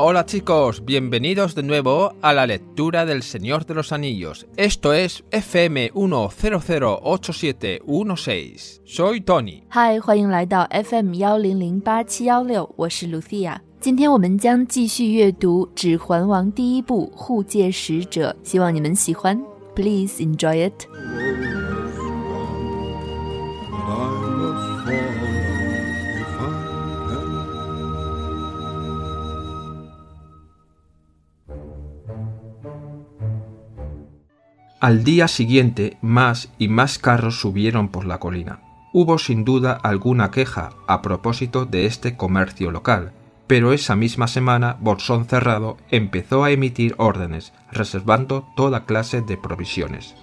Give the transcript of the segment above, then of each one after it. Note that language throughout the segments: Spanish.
Hola chicos, bienvenidos de nuevo a la lectura del Señor de los Anillos. Esto es FM 1008716. Soy Tony. 嗨，欢迎来到 FM 幺零零八七幺六，我是 Lucia。今天我们将继续阅读《指环王》第一部《护戒使者》，希望你们喜欢。Please enjoy it. Al día siguiente, más y más carros subieron por la colina. Hubo sin duda alguna queja a propósito de este comercio local, pero esa misma semana Bolsón Cerrado empezó a emitir órdenes reservando toda clase de provisiones,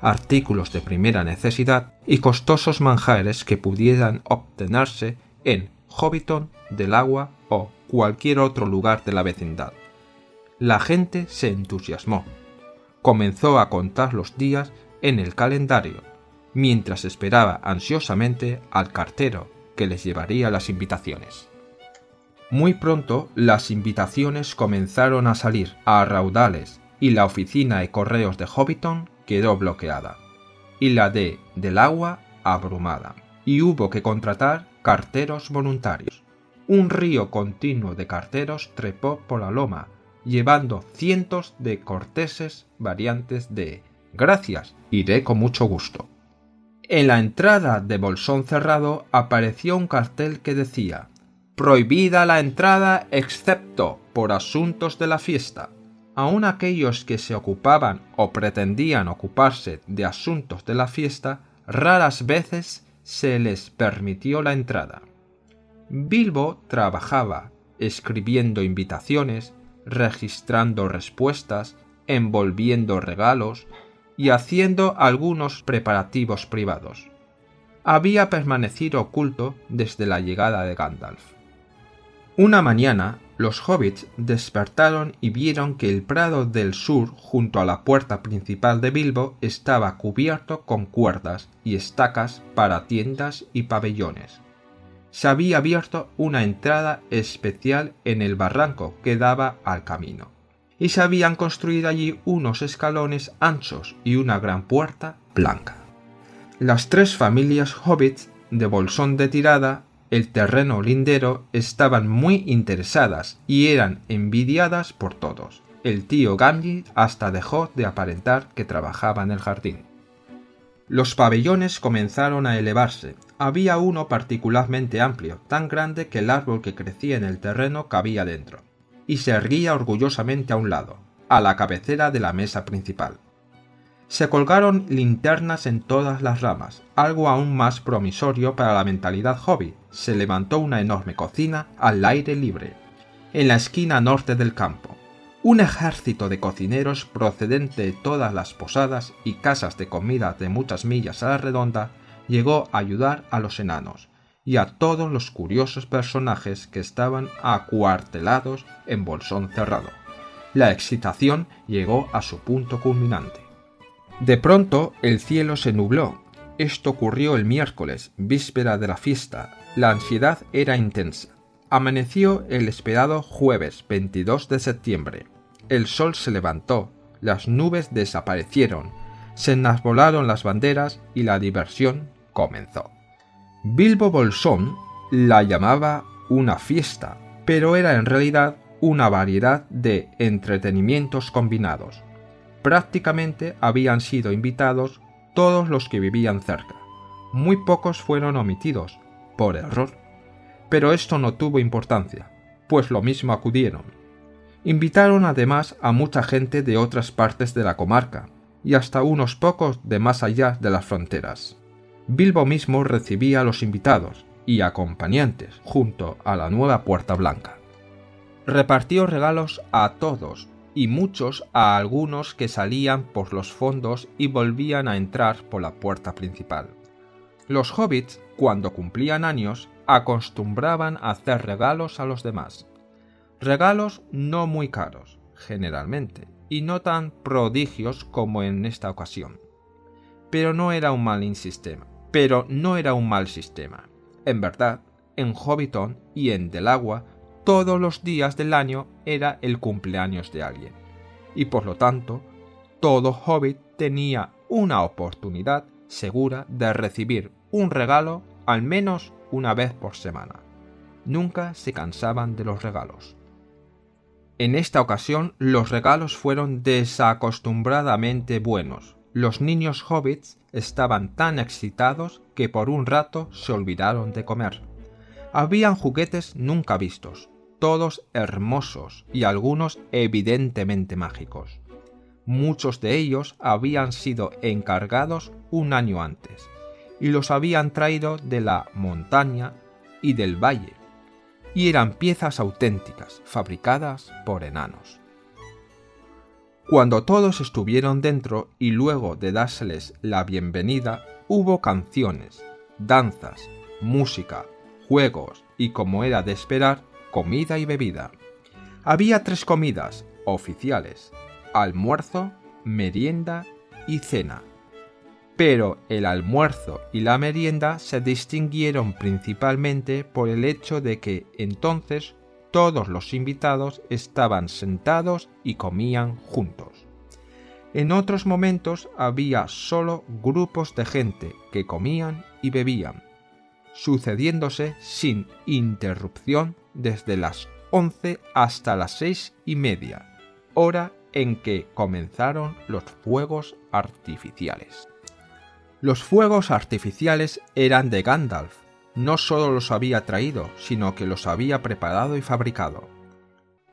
artículos de primera necesidad y costosos manjares que pudieran obtenerse en Hobbiton, del Agua o cualquier otro lugar de la vecindad. La gente se entusiasmó comenzó a contar los días en el calendario, mientras esperaba ansiosamente al cartero que les llevaría las invitaciones. Muy pronto las invitaciones comenzaron a salir a raudales y la oficina de correos de Hobbiton quedó bloqueada, y la de Del Agua abrumada, y hubo que contratar carteros voluntarios. Un río continuo de carteros trepó por la loma llevando cientos de corteses variantes de Gracias, iré con mucho gusto. En la entrada de Bolsón Cerrado apareció un cartel que decía Prohibida la entrada excepto por asuntos de la fiesta. Aun aquellos que se ocupaban o pretendían ocuparse de asuntos de la fiesta, raras veces se les permitió la entrada. Bilbo trabajaba escribiendo invitaciones, registrando respuestas, envolviendo regalos y haciendo algunos preparativos privados. Había permanecido oculto desde la llegada de Gandalf. Una mañana, los hobbits despertaron y vieron que el prado del sur junto a la puerta principal de Bilbo estaba cubierto con cuerdas y estacas para tiendas y pabellones se había abierto una entrada especial en el barranco que daba al camino, y se habían construido allí unos escalones anchos y una gran puerta blanca. Las tres familias hobbits de Bolsón de Tirada, el terreno lindero, estaban muy interesadas y eran envidiadas por todos. El tío Gamgee hasta dejó de aparentar que trabajaba en el jardín. Los pabellones comenzaron a elevarse había uno particularmente amplio, tan grande que el árbol que crecía en el terreno cabía dentro, y se erguía orgullosamente a un lado, a la cabecera de la mesa principal. Se colgaron linternas en todas las ramas, algo aún más promisorio para la mentalidad hobby. Se levantó una enorme cocina al aire libre, en la esquina norte del campo. Un ejército de cocineros procedente de todas las posadas y casas de comida de muchas millas a la redonda llegó a ayudar a los enanos y a todos los curiosos personajes que estaban acuartelados en Bolsón Cerrado. La excitación llegó a su punto culminante. De pronto el cielo se nubló. Esto ocurrió el miércoles, víspera de la fiesta. La ansiedad era intensa. Amaneció el esperado jueves 22 de septiembre. El sol se levantó, las nubes desaparecieron, se enarbolaron las banderas y la diversión comenzó. Bilbo Bolsón la llamaba una fiesta, pero era en realidad una variedad de entretenimientos combinados. Prácticamente habían sido invitados todos los que vivían cerca. Muy pocos fueron omitidos, por error. Pero esto no tuvo importancia, pues lo mismo acudieron. Invitaron además a mucha gente de otras partes de la comarca, y hasta unos pocos de más allá de las fronteras. Bilbo mismo recibía a los invitados y acompañantes junto a la nueva Puerta Blanca. Repartió regalos a todos y muchos a algunos que salían por los fondos y volvían a entrar por la puerta principal. Los hobbits, cuando cumplían años, acostumbraban a hacer regalos a los demás. Regalos no muy caros, generalmente, y no tan prodigios como en esta ocasión. Pero no era un mal sistema pero no era un mal sistema. En verdad, en Hobbiton y en Delagua todos los días del año era el cumpleaños de alguien, y por lo tanto, todo hobbit tenía una oportunidad segura de recibir un regalo al menos una vez por semana. Nunca se cansaban de los regalos. En esta ocasión los regalos fueron desacostumbradamente buenos. Los niños hobbits estaban tan excitados que por un rato se olvidaron de comer. Habían juguetes nunca vistos, todos hermosos y algunos evidentemente mágicos. Muchos de ellos habían sido encargados un año antes y los habían traído de la montaña y del valle, y eran piezas auténticas, fabricadas por enanos. Cuando todos estuvieron dentro y luego de dárseles la bienvenida, hubo canciones, danzas, música, juegos y, como era de esperar, comida y bebida. Había tres comidas oficiales, almuerzo, merienda y cena pero el almuerzo y la merienda se distinguieron principalmente por el hecho de que entonces todos los invitados estaban sentados y comían juntos. En otros momentos había solo grupos de gente que comían y bebían, sucediéndose sin interrupción desde las once hasta las seis y media, hora en que comenzaron los fuegos artificiales. Los fuegos artificiales eran de Gandalf. No solo los había traído, sino que los había preparado y fabricado.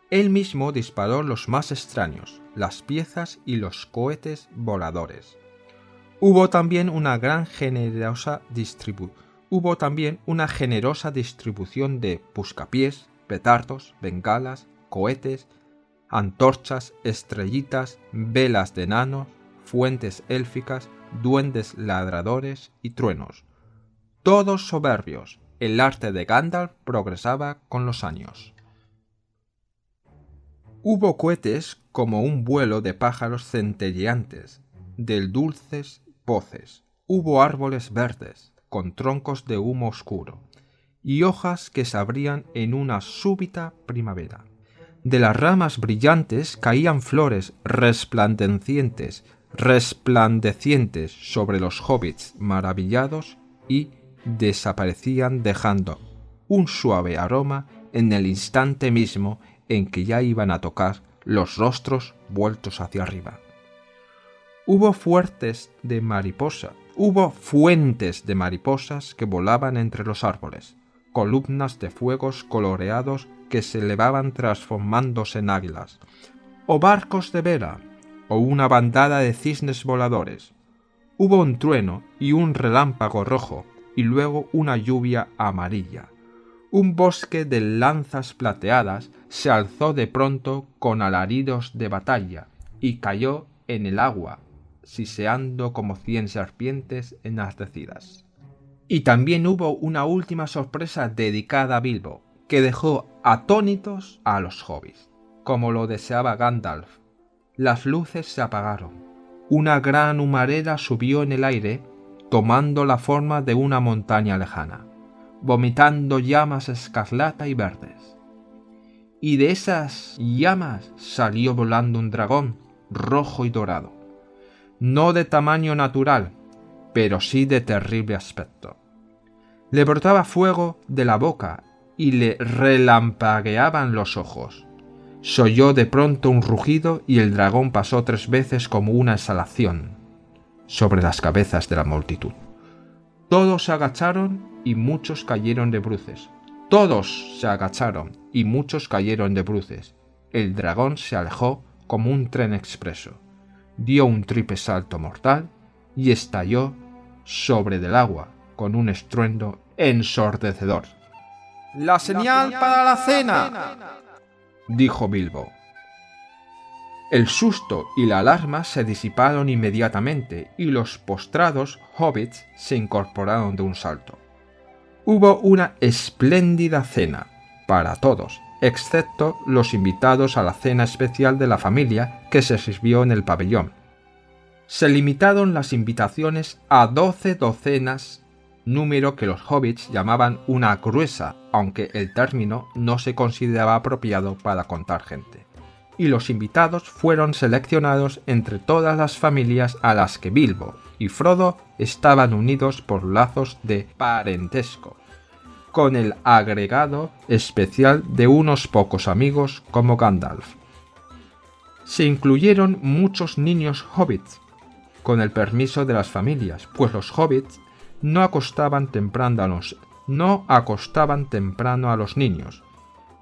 Él mismo disparó los más extraños, las piezas y los cohetes voladores. Hubo también una gran generosa distribución de buscapiés, petardos, bengalas, cohetes, antorchas, estrellitas, velas de enanos, fuentes élficas, duendes ladradores y truenos. Todos soberbios, el arte de Gandalf progresaba con los años. Hubo cohetes como un vuelo de pájaros centelleantes, del dulces voces. Hubo árboles verdes, con troncos de humo oscuro, y hojas que se abrían en una súbita primavera. De las ramas brillantes caían flores resplandecientes resplandecientes sobre los hobbits maravillados y desaparecían dejando un suave aroma en el instante mismo en que ya iban a tocar los rostros vueltos hacia arriba. Hubo fuertes de mariposa, hubo fuentes de mariposas que volaban entre los árboles, columnas de fuegos coloreados que se elevaban transformándose en águilas, o barcos de vela o una bandada de cisnes voladores. Hubo un trueno y un relámpago rojo, y luego una lluvia amarilla. Un bosque de lanzas plateadas se alzó de pronto con alaridos de batalla, y cayó en el agua, siseando como cien serpientes enardecidas. Y también hubo una última sorpresa dedicada a Bilbo, que dejó atónitos a los hobbies, como lo deseaba Gandalf, las luces se apagaron. Una gran humareda subió en el aire, tomando la forma de una montaña lejana, vomitando llamas escarlata y verdes. Y de esas llamas salió volando un dragón rojo y dorado, no de tamaño natural, pero sí de terrible aspecto. Le brotaba fuego de la boca y le relampagueaban los ojos se oyó de pronto un rugido y el dragón pasó tres veces como una exhalación sobre las cabezas de la multitud. Todos se agacharon y muchos cayeron de bruces. Todos se agacharon y muchos cayeron de bruces. El dragón se alejó como un tren expreso, dio un triple salto mortal y estalló sobre del agua con un estruendo ensordecedor. La señal para la cena dijo Bilbo. El susto y la alarma se disiparon inmediatamente y los postrados hobbits se incorporaron de un salto. Hubo una espléndida cena para todos, excepto los invitados a la cena especial de la familia que se sirvió en el pabellón. Se limitaron las invitaciones a doce docenas número que los hobbits llamaban una gruesa, aunque el término no se consideraba apropiado para contar gente. Y los invitados fueron seleccionados entre todas las familias a las que Bilbo y Frodo estaban unidos por lazos de parentesco, con el agregado especial de unos pocos amigos como Gandalf. Se incluyeron muchos niños hobbits, con el permiso de las familias, pues los hobbits no acostaban temprano a los, no acostaban temprano a los niños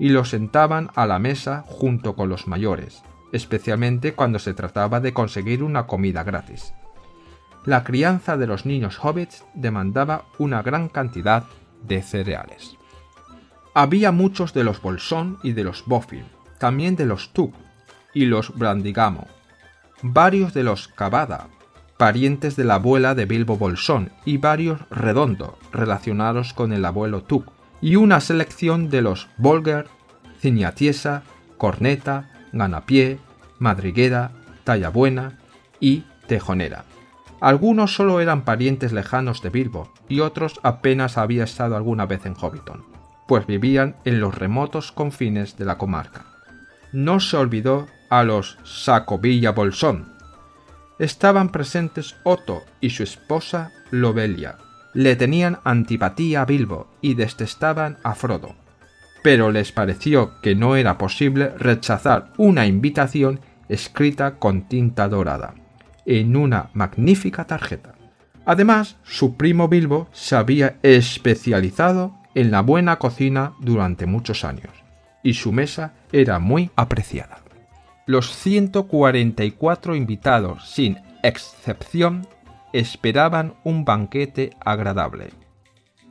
y los sentaban a la mesa junto con los mayores, especialmente cuando se trataba de conseguir una comida gratis. La crianza de los niños hobbits demandaba una gran cantidad de cereales. Había muchos de los Bolsón y de los Boffin, también de los Tug y los Brandigamo, varios de los Cavada, parientes de la abuela de Bilbo Bolsón, y varios Redondo, relacionados con el abuelo Tuk, y una selección de los Volger, Ciñatiesa, Corneta, Ganapié, Madriguera, Tallabuena y Tejonera. Algunos solo eran parientes lejanos de Bilbo y otros apenas había estado alguna vez en Hobbiton, pues vivían en los remotos confines de la comarca. No se olvidó a los Sacovilla Bolsón, estaban presentes Otto y su esposa Lobelia. Le tenían antipatía a Bilbo y detestaban a Frodo, pero les pareció que no era posible rechazar una invitación escrita con tinta dorada, en una magnífica tarjeta. Además, su primo Bilbo se había especializado en la buena cocina durante muchos años, y su mesa era muy apreciada los 144 invitados, sin excepción, esperaban un banquete agradable,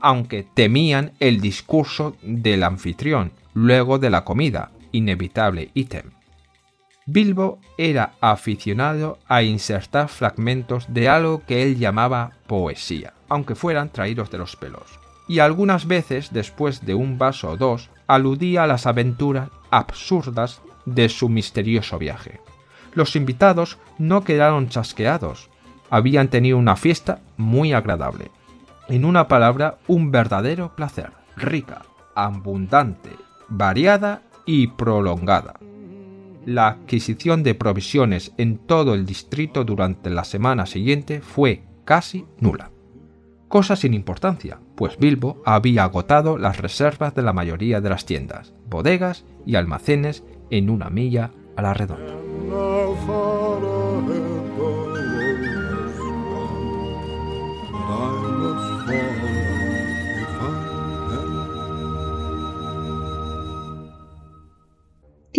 aunque temían el discurso del anfitrión luego de la comida, inevitable ítem. Bilbo era aficionado a insertar fragmentos de algo que él llamaba poesía, aunque fueran traídos de los pelos, y algunas veces, después de un vaso o dos, aludía a las aventuras absurdas de su misterioso viaje. Los invitados no quedaron chasqueados, habían tenido una fiesta muy agradable. En una palabra, un verdadero placer, rica, abundante, variada y prolongada. La adquisición de provisiones en todo el distrito durante la semana siguiente fue casi nula. Cosa sin importancia, pues Bilbo había agotado las reservas de la mayoría de las tiendas, bodegas y almacenes en una milla a la redonda.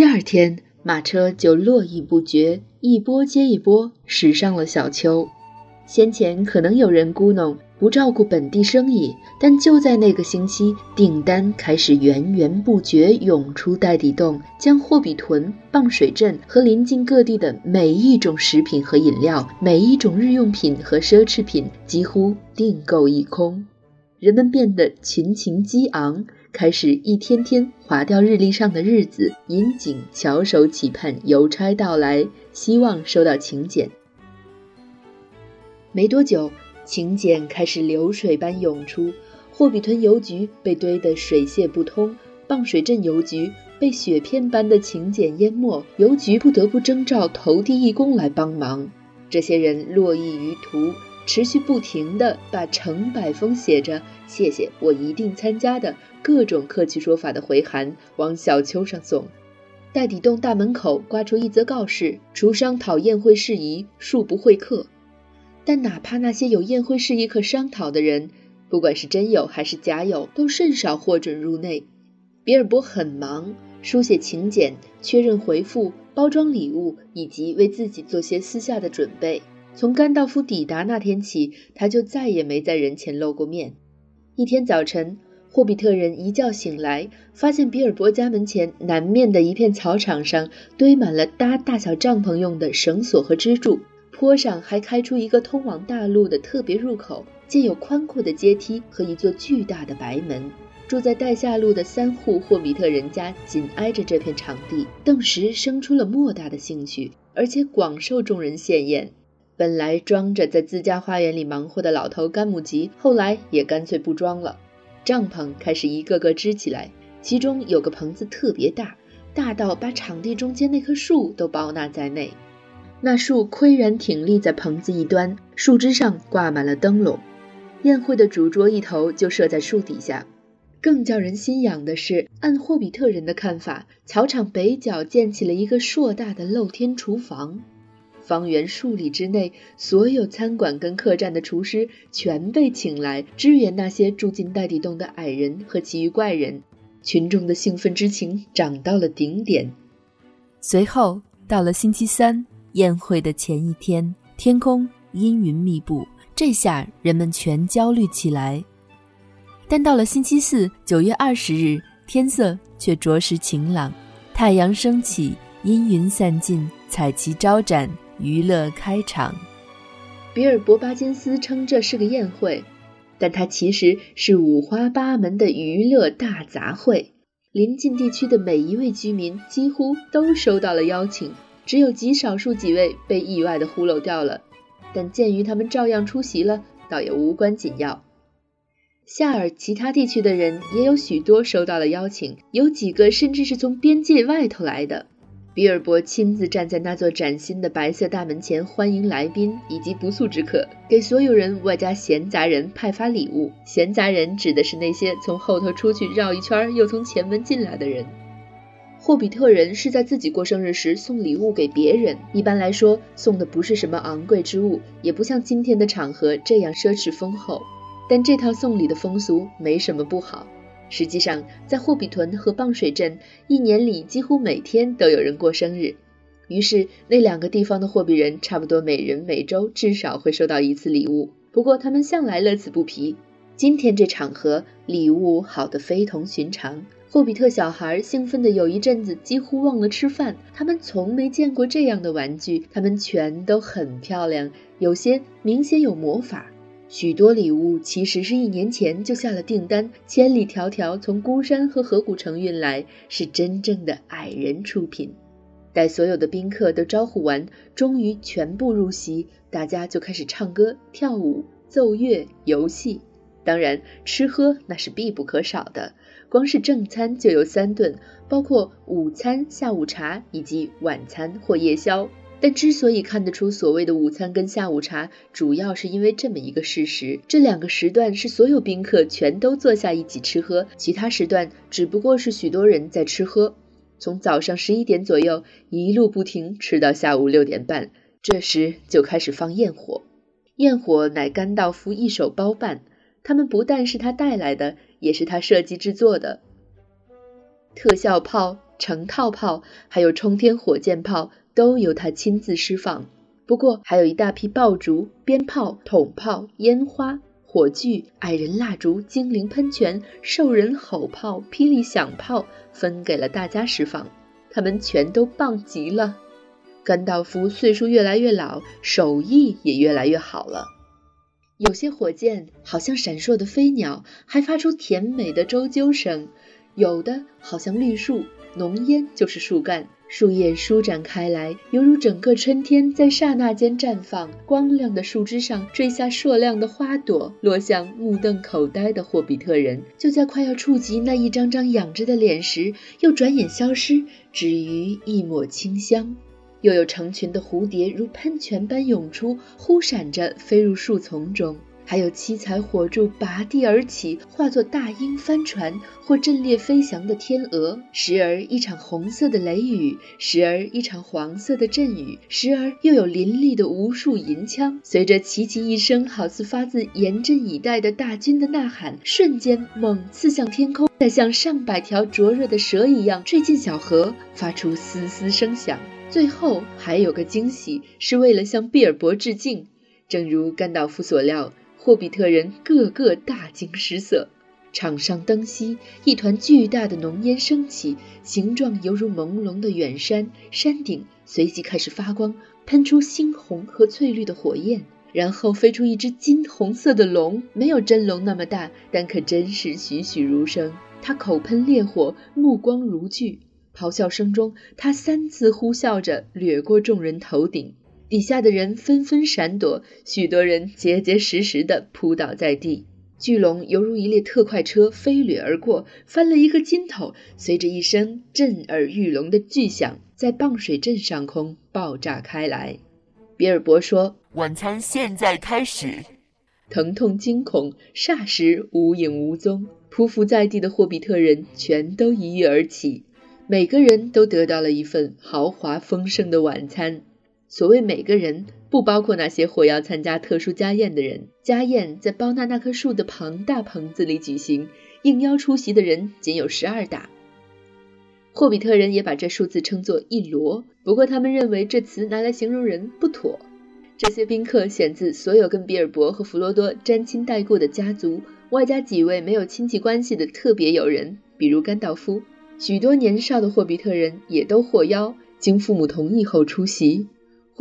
第二天马车就络绎不绝，一波接一波驶上了小丘。先前可能有人咕哝。不照顾本地生意，但就在那个星期，订单开始源源不绝涌出袋底洞，将霍比屯、棒水镇和邻近各地的每一种食品和饮料、每一种日用品和奢侈品几乎订购一空。人们变得群情激昂，开始一天天划掉日历上的日子，引颈翘首企盼邮差到来，希望收到请柬。没多久。请柬开始流水般涌出，霍比屯邮局被堆得水泄不通，棒水镇邮局被雪片般的请柬淹没，邮局不得不征召投递义工来帮忙。这些人络绎于途，持续不停地把成百封写着“谢谢，我一定参加”的各种客气说法的回函往小丘上送。袋底洞大门口挂出一则告示：厨商讨宴会事宜，恕不会客。但哪怕那些有宴会事宜可商讨的人，不管是真友还是假友，都甚少获准入内。比尔博很忙，书写请柬、确认回复、包装礼物，以及为自己做些私下的准备。从甘道夫抵达那天起，他就再也没在人前露过面。一天早晨，霍比特人一觉醒来，发现比尔博家门前南面的一片草场上堆满了搭大小帐篷用的绳索和支柱。坡上还开出一个通往大陆的特别入口，建有宽阔的阶梯和一座巨大的白门。住在带下路的三户霍比特人家紧挨着这片场地，顿时生出了莫大的兴趣，而且广受众人羡艳。本来装着在自家花园里忙活的老头甘姆吉，后来也干脆不装了。帐篷开始一个个支起来，其中有个棚子特别大，大到把场地中间那棵树都包纳在内。那树岿然挺立在棚子一端，树枝上挂满了灯笼。宴会的主桌一头就设在树底下。更叫人心痒的是，按霍比特人的看法，草场北角建起了一个硕大的露天厨房。方圆数里之内，所有餐馆跟客栈的厨师全被请来支援那些住进袋底洞的矮人和其余怪人。群众的兴奋之情涨到了顶点。随后到了星期三，宴会的前一天，天空阴云密布，这下人们全焦虑起来。但到了星期四，九月二十日，天色却着实晴朗，太阳升起，阴云散尽，彩旗招展。娱乐开场，比尔博巴金斯称这是个宴会，但它其实是五花八门的娱乐大杂烩。临近地区的每一位居民几乎都收到了邀请，只有极少数几位被意外的忽悠掉了。但鉴于他们照样出席了，倒也无关紧要。夏尔其他地区的人也有许多收到了邀请，有几个甚至是从边界外头来的。比尔博亲自站在那座崭新的白色大门前，欢迎来宾以及不速之客，给所有人外加闲杂人派发礼物。闲杂人指的是那些从后头出去绕一圈又从前门进来的人。霍比特人是在自己过生日时送礼物给别人，一般来说送的不是什么昂贵之物，也不像今天的场合这样奢侈丰厚。但这套送礼的风俗没什么不好。实际上，在霍比屯和棒水镇，一年里几乎每天都有人过生日。于是，那两个地方的霍比人差不多每人每周至少会收到一次礼物。不过，他们向来乐此不疲。今天这场合，礼物好得非同寻常。霍比特小孩兴奋的有一阵子几乎忘了吃饭。他们从没见过这样的玩具，他们全都很漂亮，有些明显有魔法。许多礼物其实是一年前就下了订单，千里迢迢从孤山和河谷城运来，是真正的矮人出品。待所有的宾客都招呼完，终于全部入席，大家就开始唱歌、跳舞、奏乐、游戏。当然，吃喝那是必不可少的，光是正餐就有三顿，包括午餐、下午茶以及晚餐或夜宵。但之所以看得出所谓的午餐跟下午茶，主要是因为这么一个事实：这两个时段是所有宾客全都坐下一起吃喝，其他时段只不过是许多人在吃喝。从早上十一点左右一路不停吃到下午六点半，这时就开始放焰火。焰火乃甘道夫一手包办，他们不但是他带来的，也是他设计制作的。特效炮、成套炮，还有冲天火箭炮。都由他亲自释放，不过还有一大批爆竹、鞭炮、筒炮、烟花、火炬、矮人蜡烛、精灵喷泉、兽人吼炮、霹雳响炮，分给了大家释放。他们全都棒极了。甘道夫岁数越来越老，手艺也越来越好了。有些火箭好像闪烁的飞鸟，还发出甜美的啁啾声；有的好像绿树，浓烟就是树干。树叶舒展开来，犹如整个春天在刹那间绽放。光亮的树枝上坠下硕亮的花朵，落向目瞪口呆的霍比特人。就在快要触及那一张张仰着的脸时，又转眼消失，止于一抹清香。又有成群的蝴蝶如喷泉般涌出，忽闪着飞入树丛中。还有七彩火柱拔地而起，化作大鹰帆船或阵列飞翔的天鹅；时而一场红色的雷雨，时而一场黄色的阵雨，时而又有林立的无数银枪。随着齐齐一声，好似发自严阵以待的大军的呐喊，瞬间猛刺向天空，再像上百条灼热的蛇一样坠进小河，发出嘶嘶声响。最后还有个惊喜，是为了向毕尔博致敬。正如甘道夫所料。霍比特人个个大惊失色，场上灯熄，一团巨大的浓烟升起，形状犹如朦胧的远山，山顶随即开始发光，喷出猩红和翠绿的火焰，然后飞出一只金红色的龙，没有真龙那么大，但可真是栩栩如生。它口喷烈火，目光如炬，咆哮声中，它三次呼啸着掠过众人头顶。底下的人纷纷闪躲，许多人结结实实地扑倒在地。巨龙犹如一列特快车飞掠而过，翻了一个筋头，随着一声震耳欲聋的巨响，在棒水镇上空爆炸开来。比尔博说：“晚餐现在开始。”疼痛惊恐，霎时无影无踪。匍匐在地的霍比特人全都一跃而起，每个人都得到了一份豪华丰盛的晚餐。所谓每个人，不包括那些或要参加特殊家宴的人。家宴在包纳那棵树的庞大棚子里举行，应邀出席的人仅有十二打。霍比特人也把这数字称作一罗，不过他们认为这词拿来形容人不妥。这些宾客选自所有跟比尔博和弗罗多沾亲带故的家族，外加几位没有亲戚关系的特别友人，比如甘道夫。许多年少的霍比特人也都获邀，经父母同意后出席。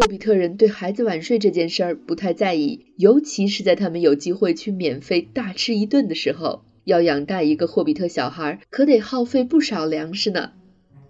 霍比特人对孩子晚睡这件事儿不太在意，尤其是在他们有机会去免费大吃一顿的时候。要养大一个霍比特小孩，可得耗费不少粮食呢。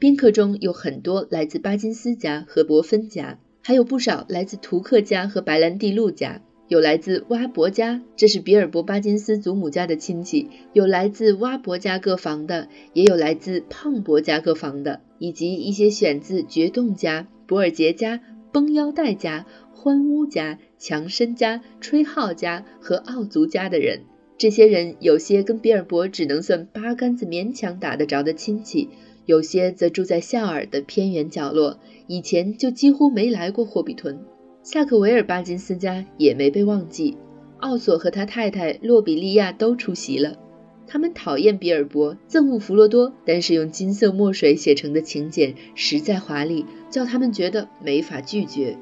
宾客中有很多来自巴金斯家和伯芬家，还有不少来自图克家和白兰地路家，有来自挖伯家，这是比尔博巴金斯祖母家的亲戚，有来自挖伯家各房的，也有来自胖伯家各房的，以及一些选自绝洞家、博尔杰家。绷腰带家、欢屋家、强身家、吹号家和奥族家的人，这些人有些跟比尔博只能算八竿子勉强打得着的亲戚，有些则住在夏尔的偏远角落，以前就几乎没来过霍比屯。萨克维尔巴金斯家也没被忘记，奥索和他太太洛比利亚都出席了。他们讨厌比尔博，憎恶弗罗多，但是用金色墨水写成的请柬实在华丽，叫他们觉得没法拒绝。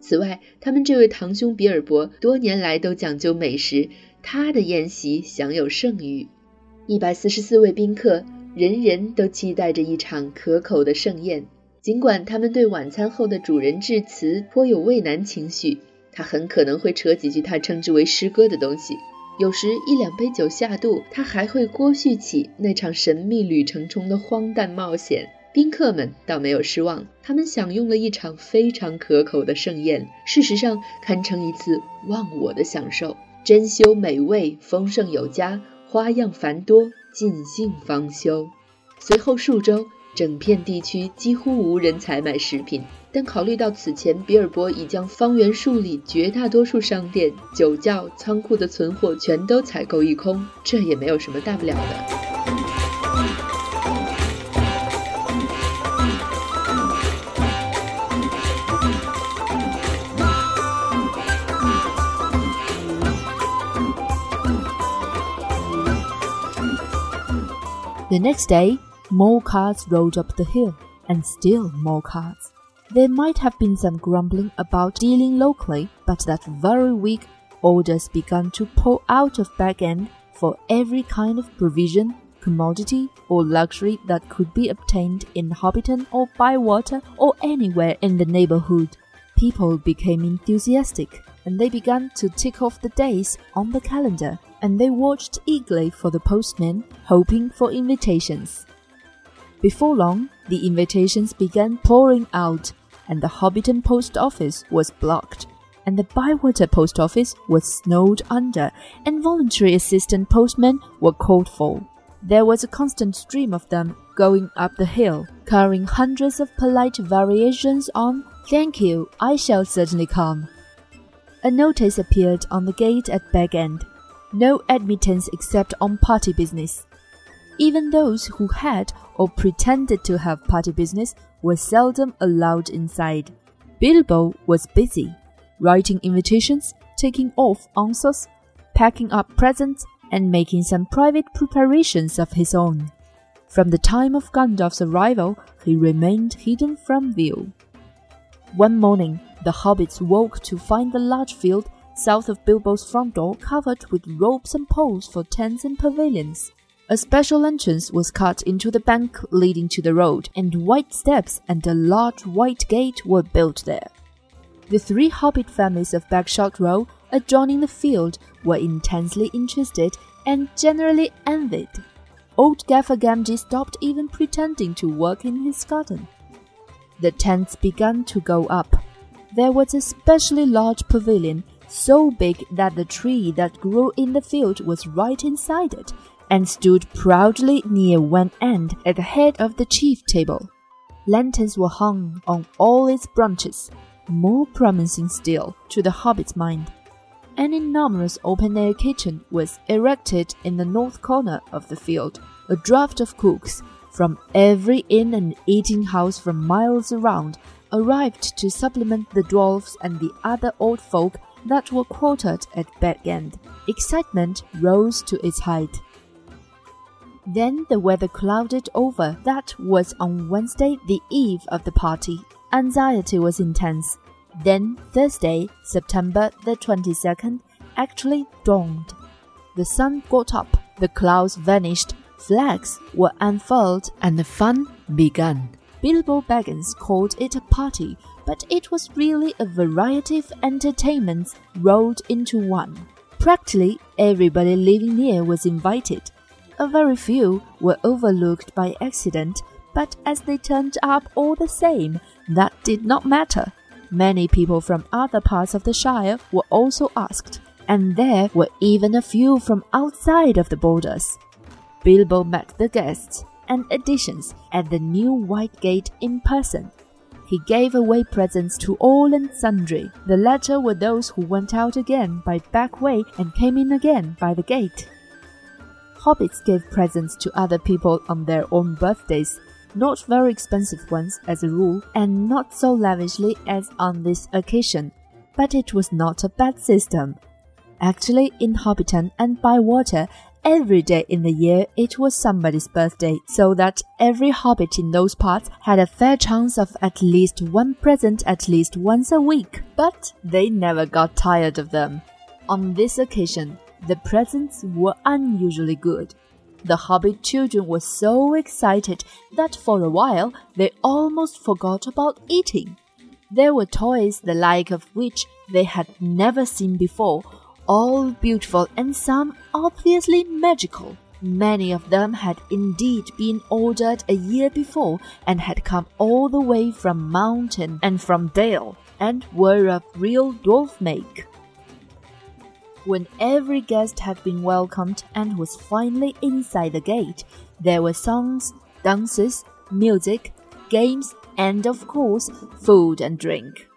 此外，他们这位堂兄比尔博多年来都讲究美食，他的宴席享有盛誉。一百四十四位宾客，人人都期待着一场可口的盛宴。尽管他们对晚餐后的主人致辞颇有畏难情绪，他很可能会扯几句他称之为诗歌的东西。有时一两杯酒下肚，他还会郭叙起那场神秘旅程中的荒诞冒险。宾客们倒没有失望，他们享用了一场非常可口的盛宴，事实上堪称一次忘我的享受。珍馐美味，丰盛有加，花样繁多，尽兴方休。随后数周。整片地区几乎无人采买食品，但考虑到此前比尔博已将方圆数里绝大多数商店、酒窖、仓库的存货全都采购一空，这也没有什么大不了的。The next day. More carts rolled up the hill, and still more carts. There might have been some grumbling about dealing locally, but that very week orders began to pour out of Bag End for every kind of provision, commodity, or luxury that could be obtained in Hobbiton or Bywater or anywhere in the neighborhood. People became enthusiastic, and they began to tick off the days on the calendar, and they watched eagerly for the postman, hoping for invitations. Before long, the invitations began pouring out, and the Hobbiton post office was blocked, and the Bywater post office was snowed under, and voluntary assistant postmen were called for. There was a constant stream of them going up the hill, carrying hundreds of polite variations on Thank you, I shall certainly come. A notice appeared on the gate at Bag End. No admittance except on party business. Even those who had or pretended to have party business were seldom allowed inside. Bilbo was busy, writing invitations, taking off answers, packing up presents, and making some private preparations of his own. From the time of Gandalf's arrival, he remained hidden from view. One morning, the hobbits woke to find the large field south of Bilbo's front door covered with ropes and poles for tents and pavilions. A special entrance was cut into the bank leading to the road, and white steps and a large white gate were built there. The three hobbit families of Bagshot Row adjoining the field were intensely interested and generally envied. Old Gaffer Gamgee stopped even pretending to work in his garden. The tents began to go up. there was a specially large pavilion, so big that the tree that grew in the field was right inside it, and stood proudly near one end at the head of the chief table. Lanterns were hung on all its branches, more promising still to the hobbit's mind. An enormous open air kitchen was erected in the north corner of the field. A draft of cooks from every inn and eating house for miles around arrived to supplement the dwarfs and the other old folk that were quartered at Bag End. Excitement rose to its height. Then the weather clouded over. That was on Wednesday, the eve of the party. Anxiety was intense. Then Thursday, September the 22nd, actually dawned. The sun got up, the clouds vanished, flags were unfurled, and the fun began. Bilbo Baggins called it a party, but it was really a variety of entertainments rolled into one. Practically everybody living near was invited. A very few were overlooked by accident, but as they turned up all the same, that did not matter. Many people from other parts of the Shire were also asked, and there were even a few from outside of the borders. Bilbo met the guests and additions at the new White Gate in person. He gave away presents to all and sundry. The latter were those who went out again by back way and came in again by the gate. Hobbits gave presents to other people on their own birthdays, not very expensive ones as a rule, and not so lavishly as on this occasion. But it was not a bad system. Actually, in Hobbiton and Bywater, every day in the year it was somebody's birthday, so that every hobbit in those parts had a fair chance of at least one present at least once a week. But they never got tired of them. On this occasion, the presents were unusually good. The hobbit children were so excited that for a while they almost forgot about eating. There were toys the like of which they had never seen before, all beautiful and some obviously magical. Many of them had indeed been ordered a year before and had come all the way from mountain and from dale and were of real dwarf make. When every guest had been welcomed and was finally inside the gate, there were songs, dances, music, games, and of course, food and drink.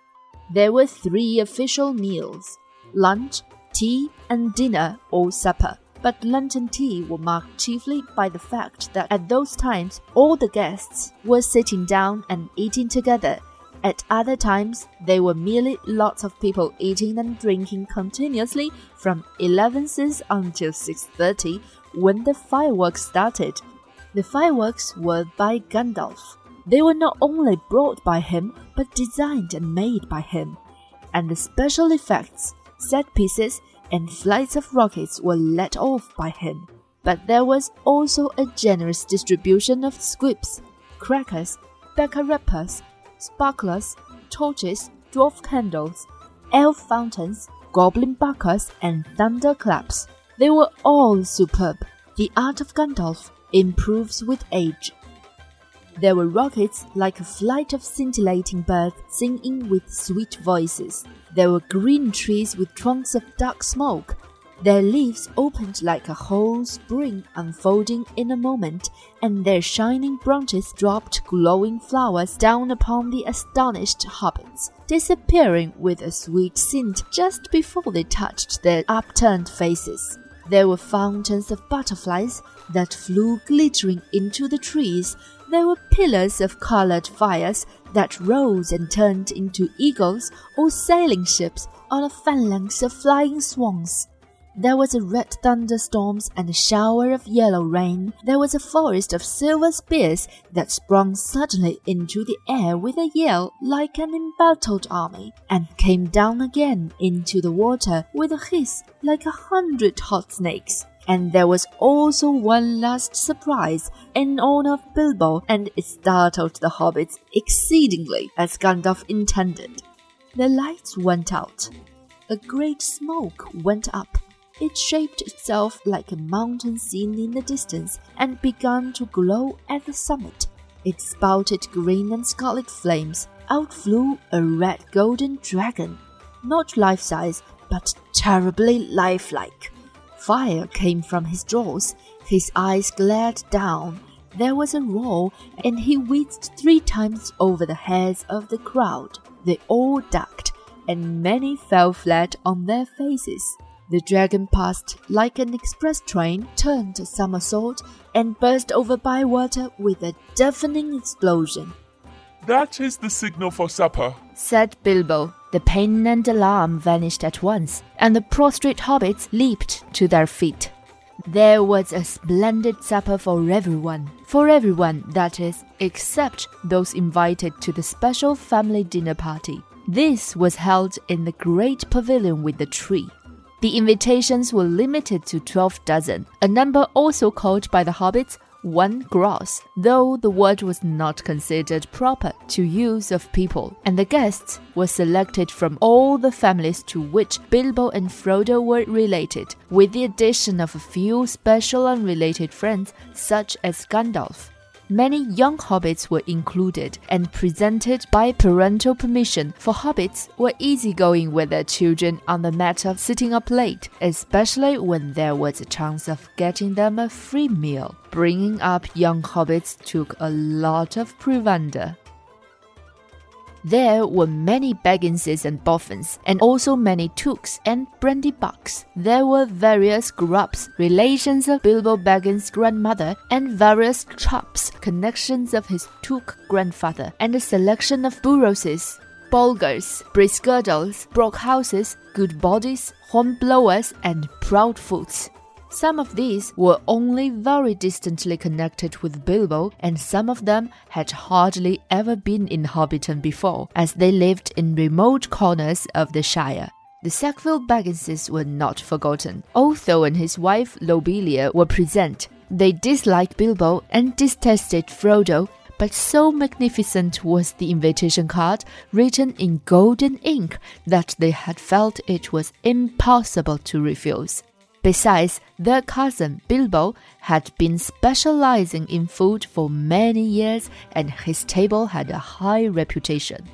There were three official meals lunch, tea, and dinner or supper. But and tea were marked chiefly by the fact that at those times all the guests were sitting down and eating together at other times, they were merely lots of people eating and drinking continuously from 11 until 6:30 when the fireworks started. The fireworks were by Gandalf. They were not only brought by him, but designed and made by him. And the special effects, set pieces, and flights of rockets were let off by him. But there was also a generous distribution of squibs, crackers, baccarat sparklers, torches, dwarf candles, elf fountains, goblin buckers, and thunderclaps. They were all superb. The art of Gandalf improves with age. There were rockets like a flight of scintillating birds singing with sweet voices. There were green trees with trunks of dark smoke, their leaves opened like a whole spring unfolding in a moment, and their shining branches dropped glowing flowers down upon the astonished hobbits, disappearing with a sweet scent just before they touched their upturned faces. There were fountains of butterflies that flew glittering into the trees. There were pillars of colored fires that rose and turned into eagles or sailing ships on a phalanx of flying swans. There was a red thunderstorms and a shower of yellow rain. There was a forest of silver spears that sprung suddenly into the air with a yell like an embattled army, and came down again into the water with a hiss like a hundred hot snakes. And there was also one last surprise in honor of Bilbo, and it startled the hobbits exceedingly, as Gandalf intended. The lights went out. A great smoke went up it shaped itself like a mountain seen in the distance and began to glow at the summit. It spouted green and scarlet flames. out flew a red golden dragon, not life size, but terribly lifelike. Fire came from his jaws, his eyes glared down. There was a roar, and he whizzed three times over the heads of the crowd. They all ducked, and many fell flat on their faces. The dragon passed like an express train, turned a somersault, and burst over Bywater with a deafening explosion. That is the signal for supper, said Bilbo. The pain and alarm vanished at once, and the prostrate hobbits leaped to their feet. There was a splendid supper for everyone. For everyone, that is, except those invited to the special family dinner party. This was held in the great pavilion with the tree. The invitations were limited to 12 dozen, a number also called by the hobbits one gross, though the word was not considered proper to use of people, and the guests were selected from all the families to which Bilbo and Frodo were related, with the addition of a few special unrelated friends such as Gandalf. Many young hobbits were included and presented by parental permission, for hobbits were easygoing with their children on the matter of sitting up late, especially when there was a chance of getting them a free meal. Bringing up young hobbits took a lot of provender. There were many Bagginses and Boffins, and also many Tooks and Brandybucks. There were various Grubs, relations of Bilbo Baggins' grandmother, and various Chops, connections of his Took grandfather, and a selection of Burrowses, Bolgers, Bracegirdles, Brockhouses, Goodbodies, Hornblowers, and Proudfoots. Some of these were only very distantly connected with Bilbo, and some of them had hardly ever been in Hobbiton before, as they lived in remote corners of the Shire. The Sackville Bagginses were not forgotten. Otho and his wife Lobelia were present. They disliked Bilbo and detested Frodo, but so magnificent was the invitation card, written in golden ink, that they had felt it was impossible to refuse. Besides, their cousin Bilbo had been specializing in food for many years, and his table had a high reputation.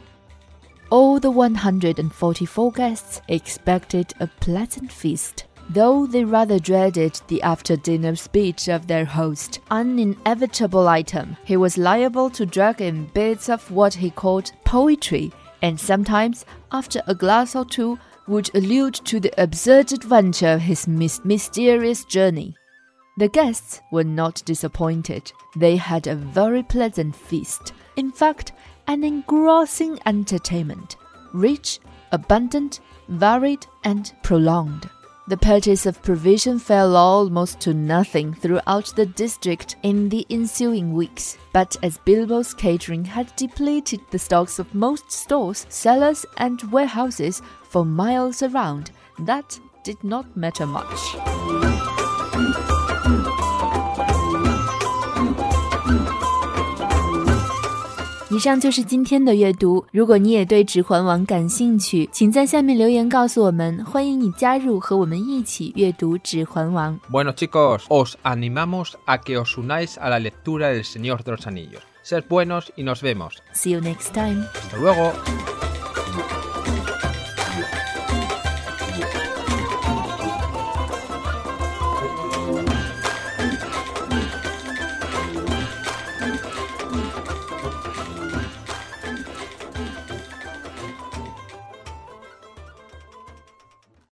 All the 144 guests expected a pleasant feast. Though they rather dreaded the after dinner speech of their host, an inevitable item, he was liable to drag in bits of what he called poetry, and sometimes, after a glass or two, would allude to the absurd adventure of his mysterious journey. The guests were not disappointed. They had a very pleasant feast. In fact, an engrossing entertainment. Rich, abundant, varied, and prolonged. The purchase of provision fell almost to nothing throughout the district in the ensuing weeks. But as Bilbo's catering had depleted the stocks of most stores, cellars, and warehouses for miles around, that did not matter much. 以上就是今天的阅读。如果你也对《指环王》感兴趣，请在下面留言告诉我们。欢迎你加入，和我们一起阅读《指环王》。Bueno chicos, os animamos a que os unáis a la lectura del Señor de los Anillos. Sed buenos y nos vemos. See you next time. Hasta luego.